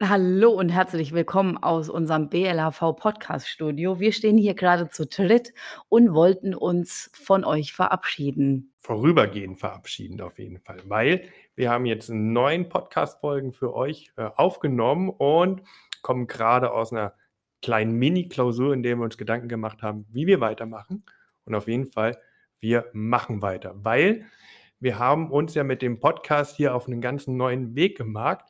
Hallo und herzlich willkommen aus unserem BLHV Podcast Studio. Wir stehen hier gerade zu dritt und wollten uns von euch verabschieden. Vorübergehend verabschieden auf jeden Fall, weil wir haben jetzt neun Podcast-Folgen für euch äh, aufgenommen und kommen gerade aus einer kleinen Mini-Klausur, in der wir uns Gedanken gemacht haben, wie wir weitermachen. Und auf jeden Fall, wir machen weiter, weil wir haben uns ja mit dem Podcast hier auf einen ganz neuen Weg gemacht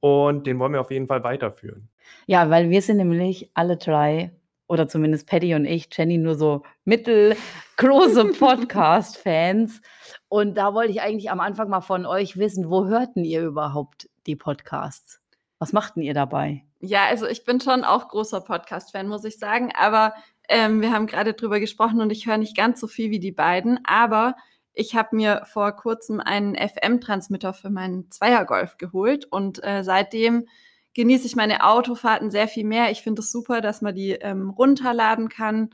und den wollen wir auf jeden Fall weiterführen. Ja, weil wir sind nämlich alle drei, oder zumindest Patty und ich, Jenny, nur so mittelgroße Podcast-Fans. Und da wollte ich eigentlich am Anfang mal von euch wissen, wo hörten ihr überhaupt die Podcasts? Was machten ihr dabei? Ja, also ich bin schon auch großer Podcast-Fan, muss ich sagen. Aber ähm, wir haben gerade drüber gesprochen und ich höre nicht ganz so viel wie die beiden. Aber ich habe mir vor kurzem einen FM-Transmitter für meinen Zweiergolf geholt und äh, seitdem genieße ich meine Autofahrten sehr viel mehr. Ich finde es super, dass man die ähm, runterladen kann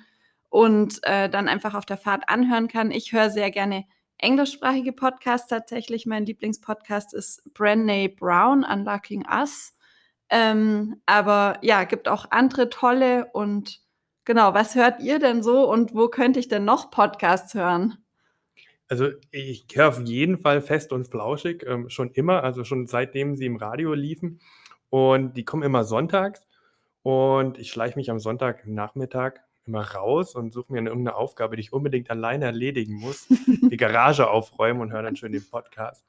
und äh, dann einfach auf der Fahrt anhören kann. Ich höre sehr gerne englischsprachige Podcasts tatsächlich. Mein Lieblingspodcast ist Brené Brown, Unlocking Us. Ähm, aber ja, gibt auch andere tolle und genau, was hört ihr denn so und wo könnte ich denn noch Podcasts hören? Also ich höre auf jeden Fall fest und flauschig, ähm, schon immer, also schon seitdem sie im Radio liefen. Und die kommen immer sonntags. Und ich schleiche mich am Sonntagnachmittag immer raus und suche mir eine, irgendeine Aufgabe, die ich unbedingt alleine erledigen muss. die Garage aufräumen und höre dann schön den Podcast.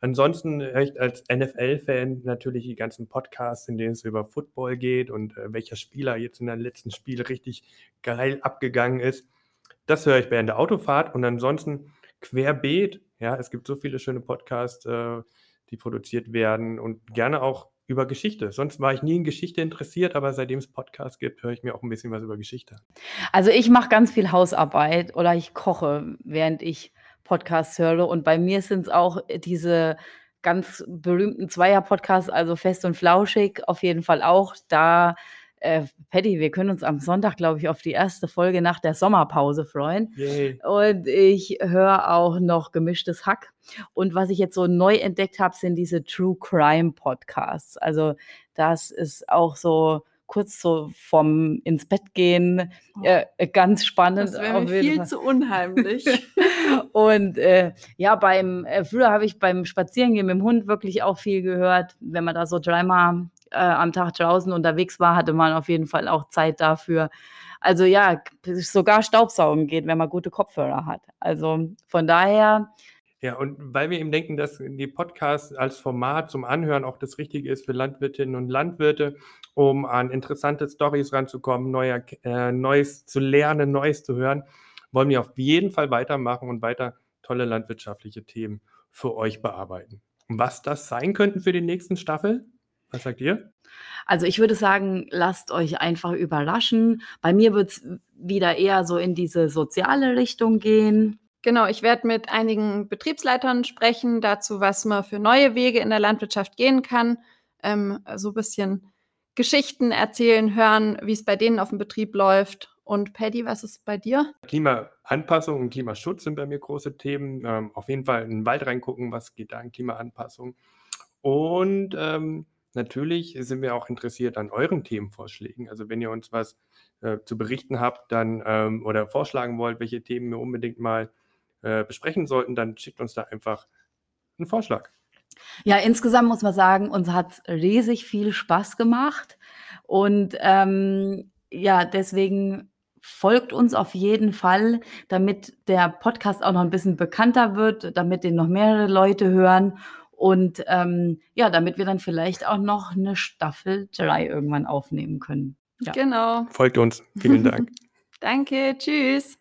Ansonsten höre ich als NFL-Fan natürlich die ganzen Podcasts, in denen es über Football geht und äh, welcher Spieler jetzt in der letzten Spiel richtig geil abgegangen ist. Das höre ich während der Autofahrt und ansonsten querbeet. Ja, es gibt so viele schöne Podcasts, äh, die produziert werden und gerne auch über Geschichte. Sonst war ich nie in Geschichte interessiert, aber seitdem es Podcasts gibt, höre ich mir auch ein bisschen was über Geschichte. Also ich mache ganz viel Hausarbeit oder ich koche, während ich Podcasts höre. Und bei mir sind es auch diese ganz berühmten Zweier-Podcasts, also Fest und Flauschig auf jeden Fall auch. Da äh, Patty, wir können uns am Sonntag, glaube ich, auf die erste Folge nach der Sommerpause freuen. Yay. Und ich höre auch noch gemischtes Hack. Und was ich jetzt so neu entdeckt habe, sind diese True Crime Podcasts. Also das ist auch so kurz so vom ins Bett gehen, oh. äh, ganz spannend. Das wäre viel Fall. zu unheimlich. und äh, ja, beim äh, früher habe ich beim Spazierengehen mit dem Hund wirklich auch viel gehört, wenn man da so dreimal äh, am Tag draußen unterwegs war, hatte man auf jeden Fall auch Zeit dafür. Also ja, sogar Staubsaugen geht, wenn man gute Kopfhörer hat. Also von daher. Ja, und weil wir eben denken, dass die Podcasts als Format zum Anhören auch das Richtige ist für Landwirtinnen und Landwirte, um an interessante Stories ranzukommen, neue, äh, Neues zu lernen, Neues zu hören, wollen wir auf jeden Fall weitermachen und weiter tolle landwirtschaftliche Themen für euch bearbeiten. Was das sein könnten für die nächsten Staffel, was sagt ihr? Also ich würde sagen, lasst euch einfach überraschen. Bei mir wird es wieder eher so in diese soziale Richtung gehen. Genau, ich werde mit einigen Betriebsleitern sprechen dazu, was man für neue Wege in der Landwirtschaft gehen kann. Ähm, so ein bisschen Geschichten erzählen, hören, wie es bei denen auf dem Betrieb läuft. Und Paddy, was ist bei dir? Klimaanpassung und Klimaschutz sind bei mir große Themen. Ähm, auf jeden Fall in den Wald reingucken, was geht da in Klimaanpassung. Und ähm, natürlich sind wir auch interessiert an euren Themenvorschlägen. Also wenn ihr uns was äh, zu berichten habt, dann ähm, oder vorschlagen wollt, welche Themen wir unbedingt mal äh, besprechen sollten, dann schickt uns da einfach einen Vorschlag. Ja, insgesamt muss man sagen, uns hat es riesig viel Spaß gemacht. Und ähm, ja, deswegen folgt uns auf jeden Fall, damit der Podcast auch noch ein bisschen bekannter wird, damit den noch mehrere Leute hören und ähm, ja, damit wir dann vielleicht auch noch eine Staffel 3 irgendwann aufnehmen können. Ja. Genau. Folgt uns. Vielen Dank. Danke. Tschüss.